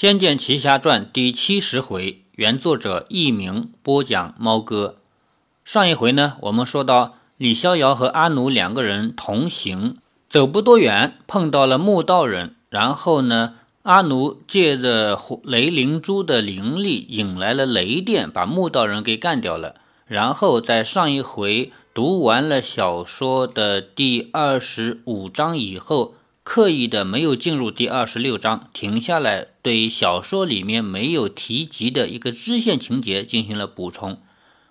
仙剑奇侠传》第七十回，原作者佚名，播讲猫哥。上一回呢，我们说到李逍遥和阿奴两个人同行，走不多远，碰到了木道人。然后呢，阿奴借着雷灵珠的灵力，引来了雷电，把木道人给干掉了。然后在上一回读完了小说的第二十五章以后。刻意的没有进入第二十六章，停下来对小说里面没有提及的一个支线情节进行了补充。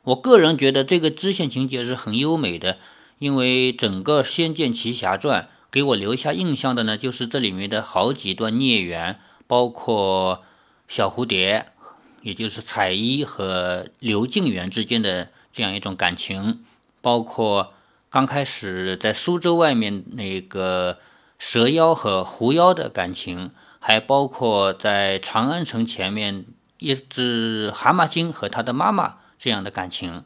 我个人觉得这个支线情节是很优美的，因为整个《仙剑奇侠传》给我留下印象的呢，就是这里面的好几段孽缘，包括小蝴蝶，也就是彩衣和刘静元之间的这样一种感情，包括刚开始在苏州外面那个。蛇妖和狐妖的感情，还包括在长安城前面一只蛤蟆精和他的妈妈这样的感情，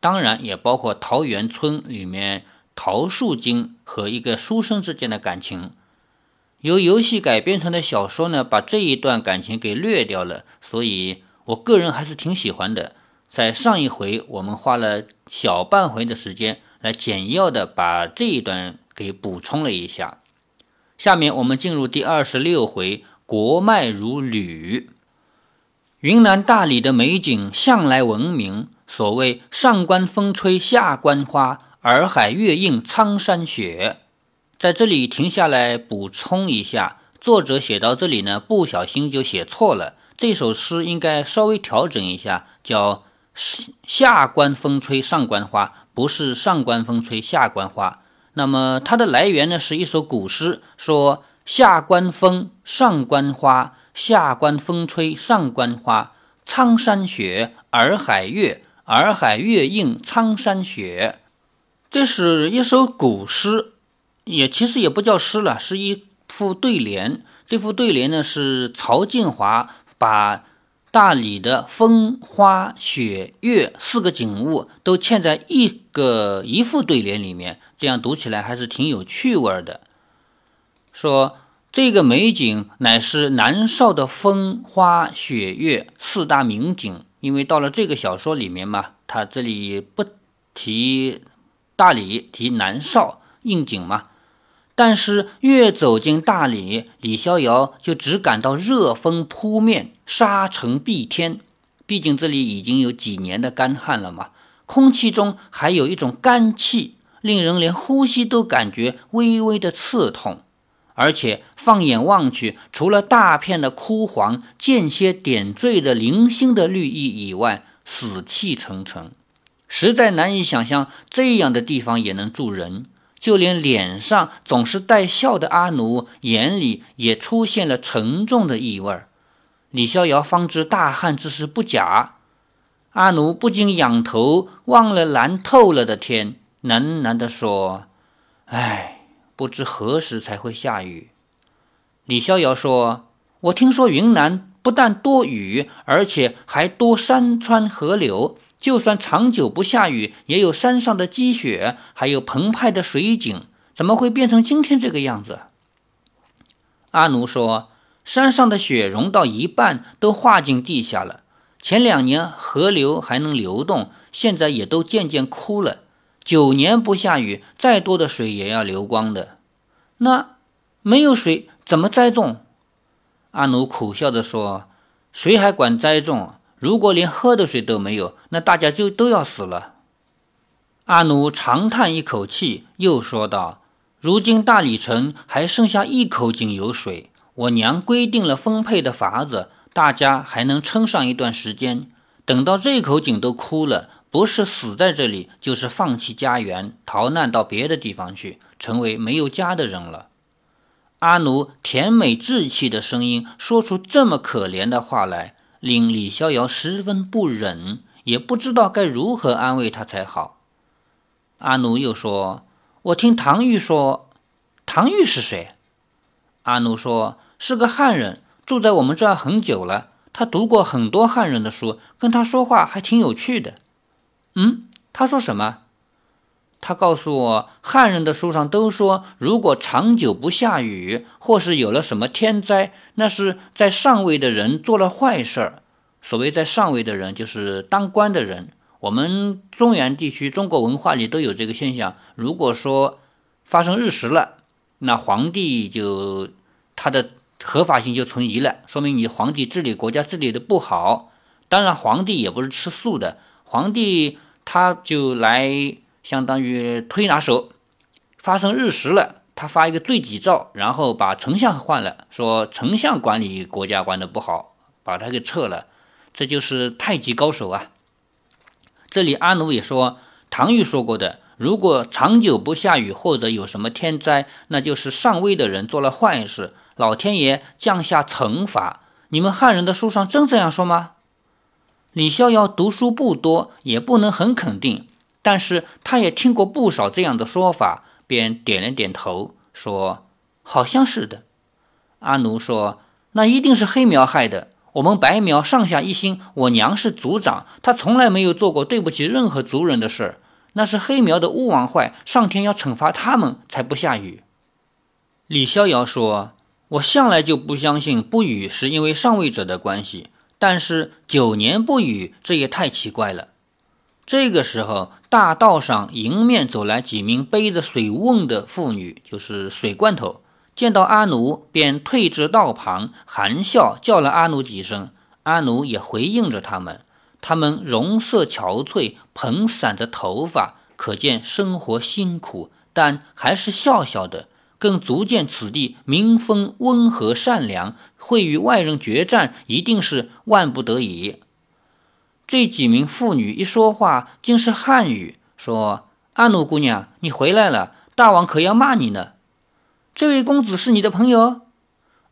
当然也包括桃源村里面桃树精和一个书生之间的感情。由游戏改编成的小说呢，把这一段感情给略掉了，所以我个人还是挺喜欢的。在上一回，我们花了小半回的时间来简要的把这一段给补充了一下。下面我们进入第二十六回，国脉如履。云南大理的美景向来闻名，所谓上关风吹下关花，洱海月映苍山雪。在这里停下来补充一下，作者写到这里呢，不小心就写错了。这首诗应该稍微调整一下，叫下关风吹上关花，不是上关风吹下关花。那么它的来源呢，是一首古诗，说下关风，上关花，下关风吹上关花，苍山雪，洱海月，洱海月映苍山雪。这是一首古诗，也其实也不叫诗了，是一副对联。这副对联呢，是曹静华把。大理的风花雪月四个景物都嵌在一个一副对联里面，这样读起来还是挺有趣味的。说这个美景乃是南邵的风花雪月四大名景，因为到了这个小说里面嘛，他这里不提大理，提南邵应景嘛。但是越走进大理，李逍遥就只感到热风扑面，沙尘蔽天。毕竟这里已经有几年的干旱了嘛，空气中还有一种干气，令人连呼吸都感觉微微的刺痛。而且放眼望去，除了大片的枯黄、间歇点缀的零星的绿意以外，死气沉沉，实在难以想象这样的地方也能住人。就连脸上总是带笑的阿奴眼里也出现了沉重的意味儿。李逍遥方知大旱之事不假，阿奴不禁仰头望了蓝透了的天，喃喃地说：“唉，不知何时才会下雨。”李逍遥说：“我听说云南不但多雨，而且还多山川河流。”就算长久不下雨，也有山上的积雪，还有澎湃的水景，怎么会变成今天这个样子？阿奴说：“山上的雪融到一半都化进地下了。前两年河流还能流动，现在也都渐渐枯了。九年不下雨，再多的水也要流光的。那没有水怎么栽种？”阿奴苦笑着说：“谁还管栽种？”如果连喝的水都没有，那大家就都要死了。阿奴长叹一口气，又说道：“如今大理城还剩下一口井有水，我娘规定了分配的法子，大家还能撑上一段时间。等到这口井都枯了，不是死在这里，就是放弃家园，逃难到别的地方去，成为没有家的人了。”阿奴甜美稚气的声音说出这么可怜的话来。令李逍遥十分不忍，也不知道该如何安慰他才好。阿奴又说：“我听唐玉说，唐玉是谁？”阿奴说：“是个汉人，住在我们这儿很久了。他读过很多汉人的书，跟他说话还挺有趣的。”嗯，他说什么？他告诉我，汉人的书上都说，如果长久不下雨，或是有了什么天灾，那是在上位的人做了坏事儿。所谓在上位的人，就是当官的人。我们中原地区中国文化里都有这个现象。如果说发生日食了，那皇帝就他的合法性就存疑了，说明你皇帝治理国家治理的不好。当然，皇帝也不是吃素的，皇帝他就来。相当于推拿手，发生日食了，他发一个罪己诏，然后把丞相换了，说丞相管理国家管的不好，把他给撤了，这就是太极高手啊。这里阿奴也说，唐玉说过的，如果长久不下雨或者有什么天灾，那就是上位的人做了坏事，老天爷降下惩罚。你们汉人的书上真这样说吗？李逍遥读书不多，也不能很肯定。但是他也听过不少这样的说法，便点了点头，说：“好像是的。”阿奴说：“那一定是黑苗害的。我们白苗上下一心，我娘是族长，她从来没有做过对不起任何族人的事儿。那是黑苗的巫王坏，上天要惩罚他们，才不下雨。”李逍遥说：“我向来就不相信不雨是因为上位者的关系，但是九年不雨，这也太奇怪了。”这个时候，大道上迎面走来几名背着水瓮的妇女，就是水罐头。见到阿奴，便退至道旁，含笑叫了阿奴几声。阿奴也回应着他们。他们容色憔悴，蓬散着头发，可见生活辛苦，但还是笑笑的，更足见此地民风温和善良。会与外人决战，一定是万不得已。这几名妇女一说话，竟是汉语，说：“阿奴姑娘，你回来了，大王可要骂你呢。”这位公子是你的朋友？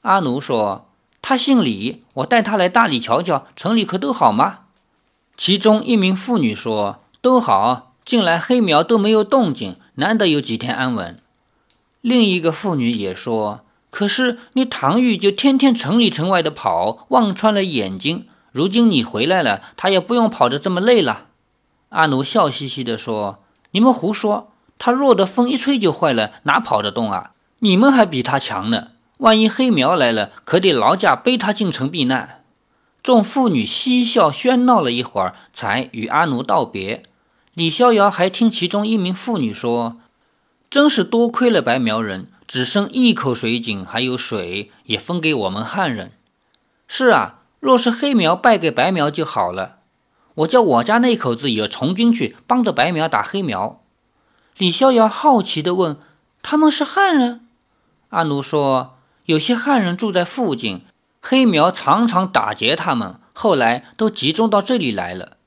阿奴说：“他姓李，我带他来大理瞧瞧，城里可都好吗？”其中一名妇女说：“都好，近来黑苗都没有动静，难得有几天安稳。”另一个妇女也说：“可是你唐玉就天天城里城外的跑，望穿了眼睛。”如今你回来了，他也不用跑得这么累了。阿奴笑嘻嘻地说：“你们胡说，他弱的风一吹就坏了，哪跑得动啊？你们还比他强呢。万一黑苗来了，可得劳驾背他进城避难。”众妇女嬉笑喧闹了一会儿，才与阿奴道别。李逍遥还听其中一名妇女说：“真是多亏了白苗人，只剩一口水井，还有水也分给我们汉人。”是啊。若是黑苗败给白苗就好了，我叫我家那口子也从军去帮着白苗打黑苗。李逍遥好奇地问：“他们是汉人？”阿奴说：“有些汉人住在附近，黑苗常常打劫他们，后来都集中到这里来了。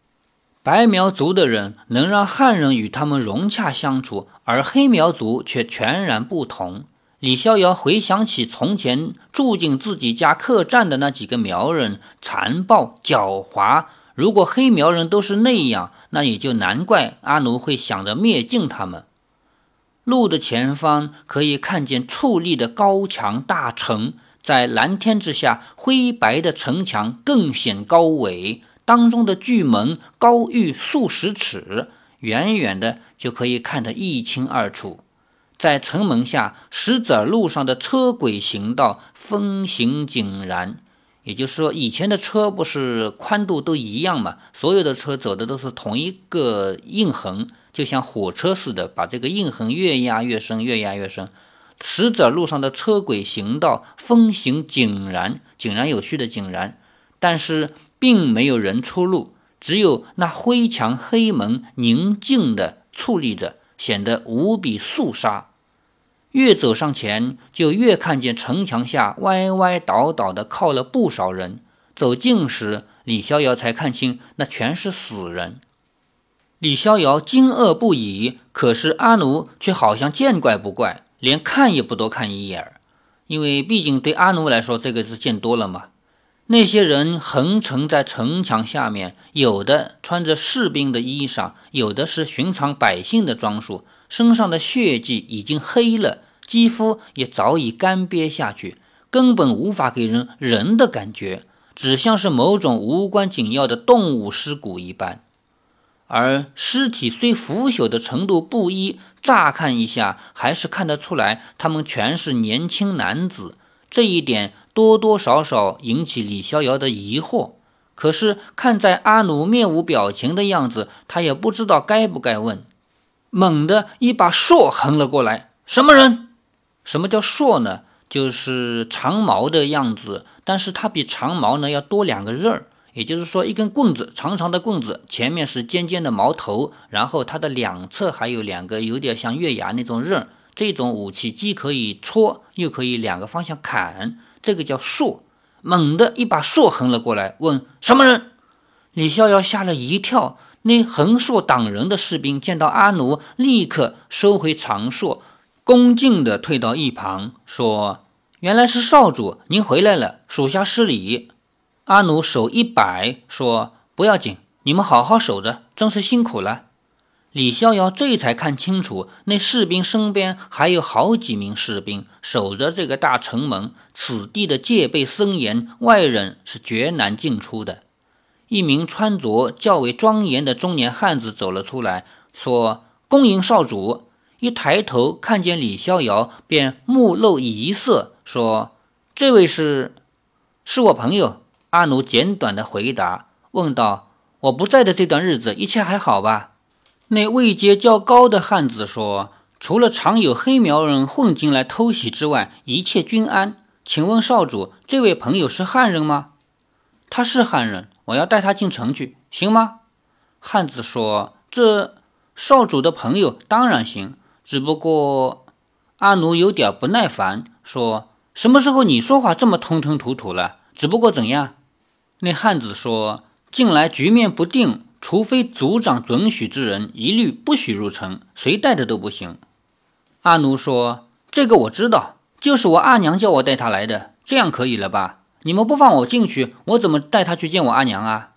白苗族的人能让汉人与他们融洽相处，而黑苗族却全然不同。”李逍遥回想起从前住进自己家客栈的那几个苗人，残暴狡猾。如果黑苗人都是那样，那也就难怪阿奴会想着灭尽他们。路的前方可以看见矗立的高墙大城，在蓝天之下，灰白的城墙更显高伟。当中的巨门高逾数十尺，远远的就可以看得一清二楚。在城门下，石子路上的车轨行道风行井然，也就是说，以前的车不是宽度都一样嘛？所有的车走的都是同一个印痕，就像火车似的，把这个印痕越压越深，越压越深。石子路上的车轨行道风行井然，井然有序的井然，但是并没有人出入，只有那灰墙黑门宁静的矗立着，显得无比肃杀。越走上前，就越看见城墙下歪歪倒倒的靠了不少人。走近时，李逍遥才看清，那全是死人。李逍遥惊愕不已，可是阿奴却好像见怪不怪，连看也不多看一眼。因为毕竟对阿奴来说，这个是见多了嘛。那些人横陈在城墙下面，有的穿着士兵的衣裳，有的是寻常百姓的装束。身上的血迹已经黑了，肌肤也早已干瘪下去，根本无法给人人的感觉，只像是某种无关紧要的动物尸骨一般。而尸体虽腐朽的程度不一，乍看一下还是看得出来他们全是年轻男子。这一点多多少少引起李逍遥的疑惑。可是看在阿奴面无表情的样子，他也不知道该不该问。猛地一把槊横了过来，什么人？什么叫槊呢？就是长矛的样子，但是它比长矛呢要多两个刃儿。也就是说，一根棍子，长长的棍子，前面是尖尖的矛头，然后它的两侧还有两个有点像月牙那种刃。这种武器既可以戳，又可以两个方向砍，这个叫槊。猛地一把槊横了过来，问什么人？李逍遥吓了一跳。那横槊挡人的士兵见到阿奴，立刻收回长槊，恭敬地退到一旁，说：“原来是少主，您回来了，属下失礼。”阿奴手一摆，说：“不要紧，你们好好守着，真是辛苦了。”李逍遥这才看清楚，那士兵身边还有好几名士兵守着这个大城门，此地的戒备森严，外人是绝难进出的。一名穿着较为庄严的中年汉子走了出来，说：“恭迎少主。”一抬头看见李逍遥，便目露疑色，说：“这位是？是我朋友。”阿奴简短的回答，问道：“我不在的这段日子，一切还好吧？”那位阶较高的汉子说：“除了常有黑苗人混进来偷袭之外，一切均安。请问少主，这位朋友是汉人吗？”“他是汉人，我要带他进城去，行吗？”汉子说：“这少主的朋友当然行，只不过……”阿奴有点不耐烦，说：“什么时候你说话这么吞吞吐吐了？只不过怎样？”那汉子说：“近来局面不定，除非族长准许之人，一律不许入城，谁带的都不行。”阿奴说：“这个我知道，就是我阿娘叫我带他来的，这样可以了吧？你们不放我进去，我怎么带他去见我阿娘啊？”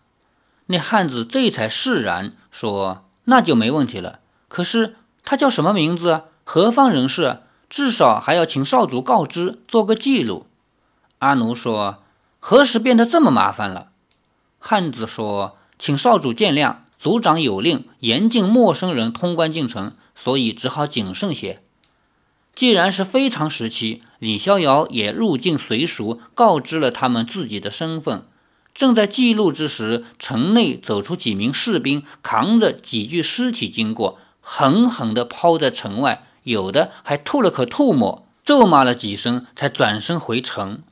那汉子这才释然，说：“那就没问题了。可是他叫什么名字？何方人士？至少还要请少主告知，做个记录。”阿奴说。何时变得这么麻烦了？汉子说：“请少主见谅，族长有令，严禁陌生人通关进城，所以只好谨慎些。”既然是非常时期，李逍遥也入境随俗，告知了他们自己的身份。正在记录之时，城内走出几名士兵，扛着几具尸体经过，狠狠地抛在城外，有的还吐了口吐沫，咒骂了几声，才转身回城。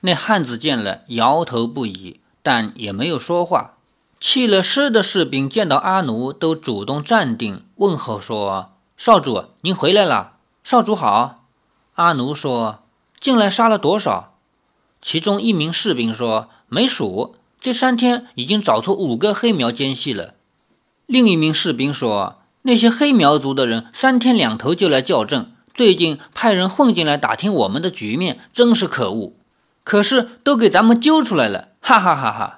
那汉子见了，摇头不已，但也没有说话。弃了尸的士兵见到阿奴，都主动站定，问候说：“少主，您回来了。”少主好。阿奴说：“进来杀了多少？”其中一名士兵说：“没数，这三天已经找出五个黑苗奸细了。”另一名士兵说：“那些黑苗族的人三天两头就来校正，最近派人混进来打听我们的局面，真是可恶。”可是都给咱们揪出来了，哈哈哈哈！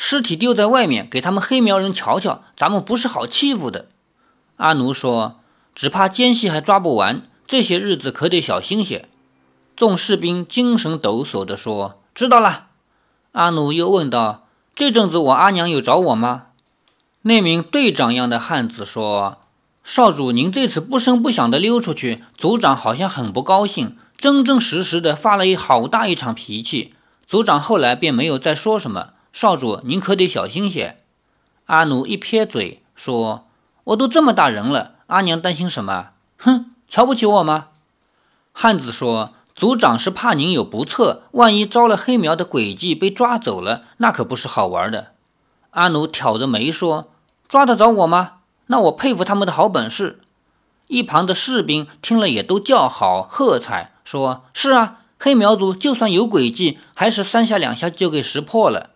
尸体丢在外面，给他们黑苗人瞧瞧，咱们不是好欺负的。阿奴说：“只怕奸细还抓不完，这些日子可得小心些。”众士兵精神抖擞地说：“知道了。”阿奴又问道：“这阵子我阿娘有找我吗？”那名队长样的汉子说：“少主，您这次不声不响地溜出去，族长好像很不高兴。”真真实实的发了一好大一场脾气，族长后来便没有再说什么。少主，您可得小心些。阿奴一撇嘴说：“我都这么大人了，阿娘担心什么？哼，瞧不起我吗？”汉子说：“族长是怕您有不测，万一招了黑苗的诡计被抓走了，那可不是好玩的。”阿奴挑着眉说：“抓得着我吗？那我佩服他们的好本事。”一旁的士兵听了也都叫好喝彩。说是啊，黑苗族就算有诡计，还是三下两下就给识破了。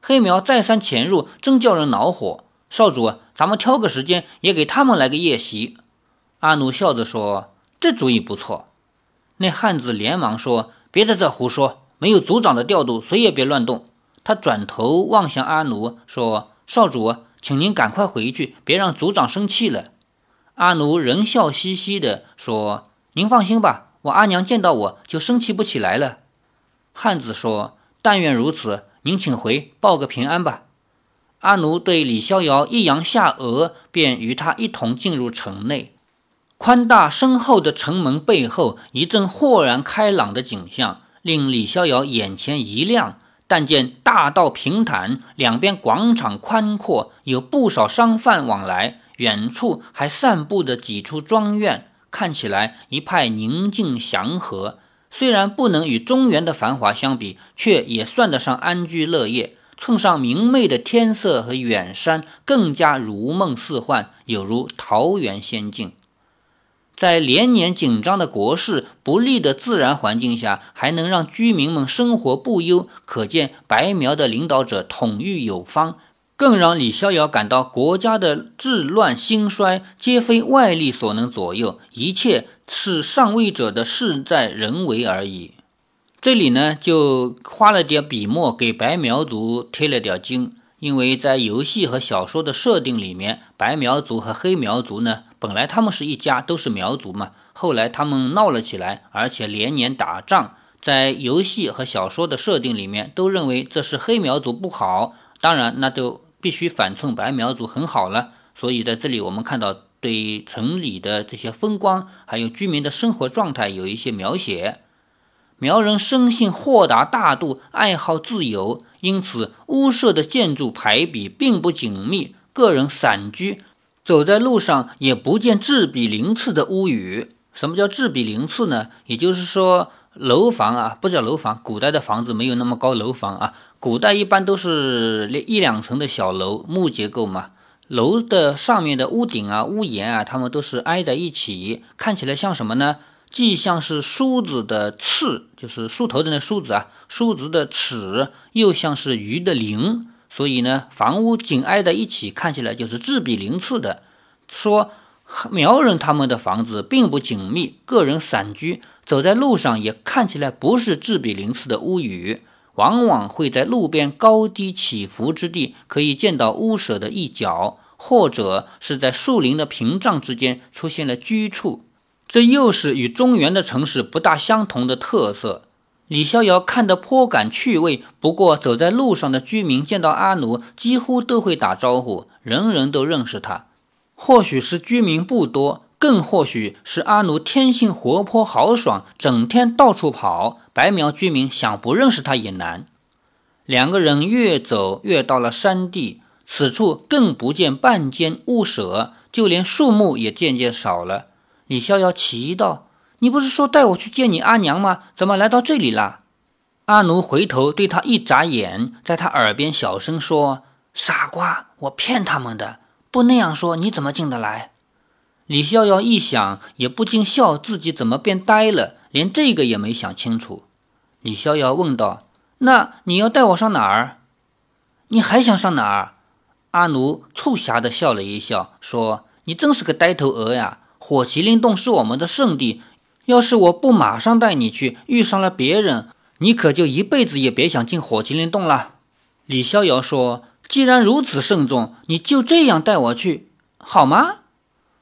黑苗再三潜入，真叫人恼火。少主，咱们挑个时间，也给他们来个夜袭。阿奴笑着说：“这主意不错。”那汉子连忙说：“别在这胡说，没有族长的调度，谁也别乱动。”他转头望向阿奴说：“少主，请您赶快回去，别让族长生气了。”阿奴仍笑嘻嘻地说：“您放心吧。”我阿娘见到我就生气不起来了。汉子说：“但愿如此，您请回报个平安吧。”阿奴对李逍遥一扬下颚，便与他一同进入城内。宽大深厚的城门背后，一阵豁然开朗的景象，令李逍遥眼前一亮。但见大道平坦，两边广场宽阔，有不少商贩往来。远处还散布着几处庄院，看起来一派宁静祥和。虽然不能与中原的繁华相比，却也算得上安居乐业。蹭上明媚的天色和远山，更加如梦似幻，有如桃源仙境。在连年紧张的国事、不利的自然环境下，还能让居民们生活不忧，可见白苗的领导者统御有方。更让李逍遥感到，国家的治乱兴衰皆非外力所能左右，一切是上位者的事在人为而已。这里呢，就花了点笔墨给白苗族贴了点金，因为在游戏和小说的设定里面，白苗族和黑苗族呢。本来他们是一家，都是苗族嘛。后来他们闹了起来，而且连年打仗。在游戏和小说的设定里面，都认为这是黑苗族不好。当然，那就必须反衬白苗族很好了。所以在这里，我们看到对城里的这些风光，还有居民的生活状态有一些描写。苗人生性豁达大度，爱好自由，因此屋舍的建筑排比并不紧密，个人散居。走在路上也不见质比鳞次的屋宇。什么叫质比鳞次呢？也就是说，楼房啊，不叫楼房。古代的房子没有那么高，楼房啊，古代一般都是一两层的小楼，木结构嘛。楼的上面的屋顶啊、屋檐啊，它们都是挨在一起，看起来像什么呢？既像是梳子的刺，就是梳头的那梳子啊，梳子的齿，又像是鱼的鳞。所以呢，房屋紧挨在一起，看起来就是质比鳞次的。说苗人他们的房子并不紧密，个人散居，走在路上也看起来不是质比鳞次的屋宇，往往会在路边高低起伏之地可以见到屋舍的一角，或者是在树林的屏障之间出现了居处。这又是与中原的城市不大相同的特色。李逍遥看得颇感趣味。不过，走在路上的居民见到阿奴，几乎都会打招呼，人人都认识他。或许是居民不多，更或许是阿奴天性活泼豪爽，整天到处跑，白苗居民想不认识他也难。两个人越走越到了山地，此处更不见半间屋舍，就连树木也渐渐少了。李逍遥奇道。你不是说带我去见你阿娘吗？怎么来到这里了？阿奴回头对他一眨眼，在他耳边小声说：“傻瓜，我骗他们的，不那样说你怎么进得来？”李逍遥一想，也不禁笑自己怎么变呆了，连这个也没想清楚。李逍遥问道：“那你要带我上哪儿？你还想上哪儿？”阿奴促狭地笑了一笑，说：“你真是个呆头鹅呀！火麒麟洞是我们的圣地。”要是我不马上带你去，遇上了别人，你可就一辈子也别想进火麒麟洞了。李逍遥说：“既然如此慎重，你就这样带我去好吗？”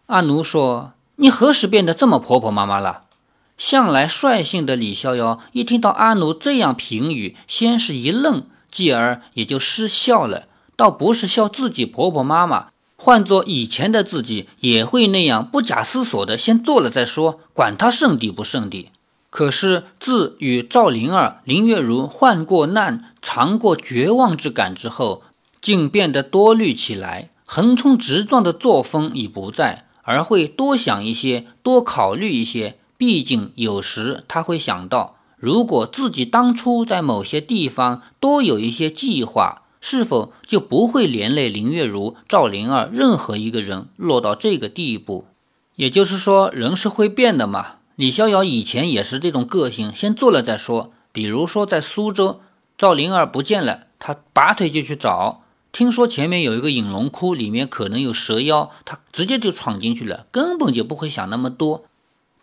阿奴说：“你何时变得这么婆婆妈妈了？”向来率性的李逍遥一听到阿奴这样评语，先是一愣，继而也就失笑了，倒不是笑自己婆婆妈妈。换做以前的自己，也会那样不假思索的先做了再说，管他圣地不圣地。可是自与赵灵儿、林月如患过难、尝过绝望之感之后，竟变得多虑起来，横冲直撞的作风已不在，而会多想一些，多考虑一些。毕竟有时他会想到，如果自己当初在某些地方多有一些计划。是否就不会连累林月如、赵灵儿任何一个人落到这个地步？也就是说，人是会变的嘛。李逍遥以前也是这种个性，先做了再说。比如说在苏州，赵灵儿不见了，他拔腿就去找。听说前面有一个隐龙窟，里面可能有蛇妖，他直接就闯进去了，根本就不会想那么多。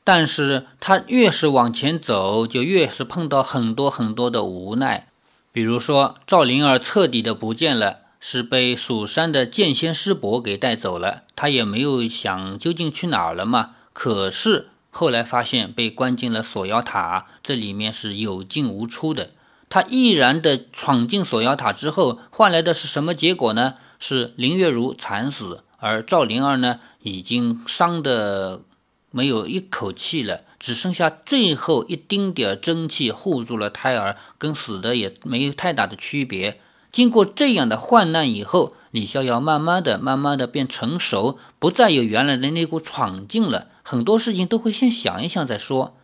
但是他越是往前走，就越是碰到很多很多的无奈。比如说，赵灵儿彻底的不见了，是被蜀山的剑仙师伯给带走了。他也没有想究竟去哪儿了嘛。可是后来发现被关进了锁妖塔，这里面是有进无出的。他毅然的闯进锁妖塔之后，换来的是什么结果呢？是林月如惨死，而赵灵儿呢，已经伤的没有一口气了，只剩下最后一丁点真气护住了胎儿，跟死的也没有太大的区别。经过这样的患难以后，李逍遥慢慢的、慢慢的变成熟，不再有原来的那股闯劲了，很多事情都会先想一想再说。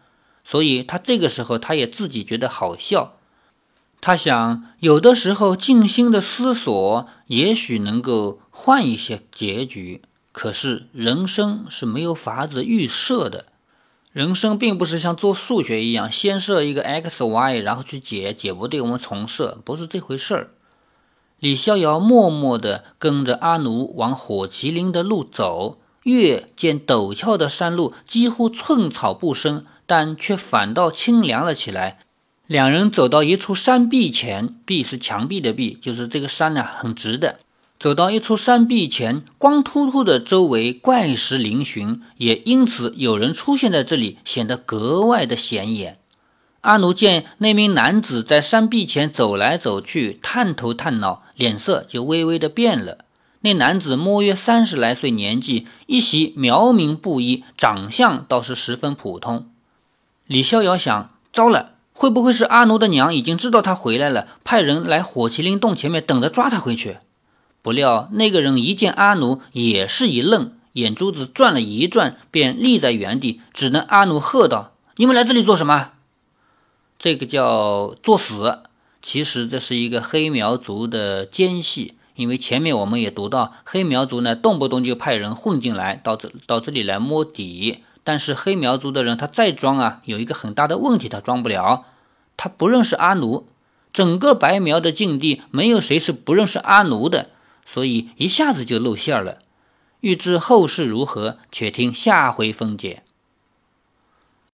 所以他这个时候，他也自己觉得好笑。他想，有的时候静心的思索，也许能够换一些结局。可是人生是没有法子预设的，人生并不是像做数学一样，先设一个 x y，然后去解，解不对我们重设，不是这回事儿。李逍遥默默地跟着阿奴往火麒麟的路走，越见陡峭的山路几乎寸草不生，但却反倒清凉了起来。两人走到一处山壁前，壁是墙壁的壁，就是这个山呢很直的。走到一处山壁前，光秃秃的周围怪石嶙峋，也因此有人出现在这里，显得格外的显眼。阿奴见那名男子在山壁前走来走去，探头探脑，脸色就微微的变了。那男子摸约三十来岁年纪，一袭苗民布衣，长相倒是十分普通。李逍遥想：糟了，会不会是阿奴的娘已经知道他回来了，派人来火麒麟洞前面等着抓他回去？不料那个人一见阿奴，也是一愣，眼珠子转了一转，便立在原地，只能阿奴喝道：“你们来这里做什么？”这个叫作死，其实这是一个黑苗族的奸细。因为前面我们也读到，黑苗族呢动不动就派人混进来，到这到这里来摸底。但是黑苗族的人他再装啊，有一个很大的问题，他装不了，他不认识阿奴。整个白苗的境地，没有谁是不认识阿奴的，所以一下子就露馅了。欲知后事如何，且听下回分解。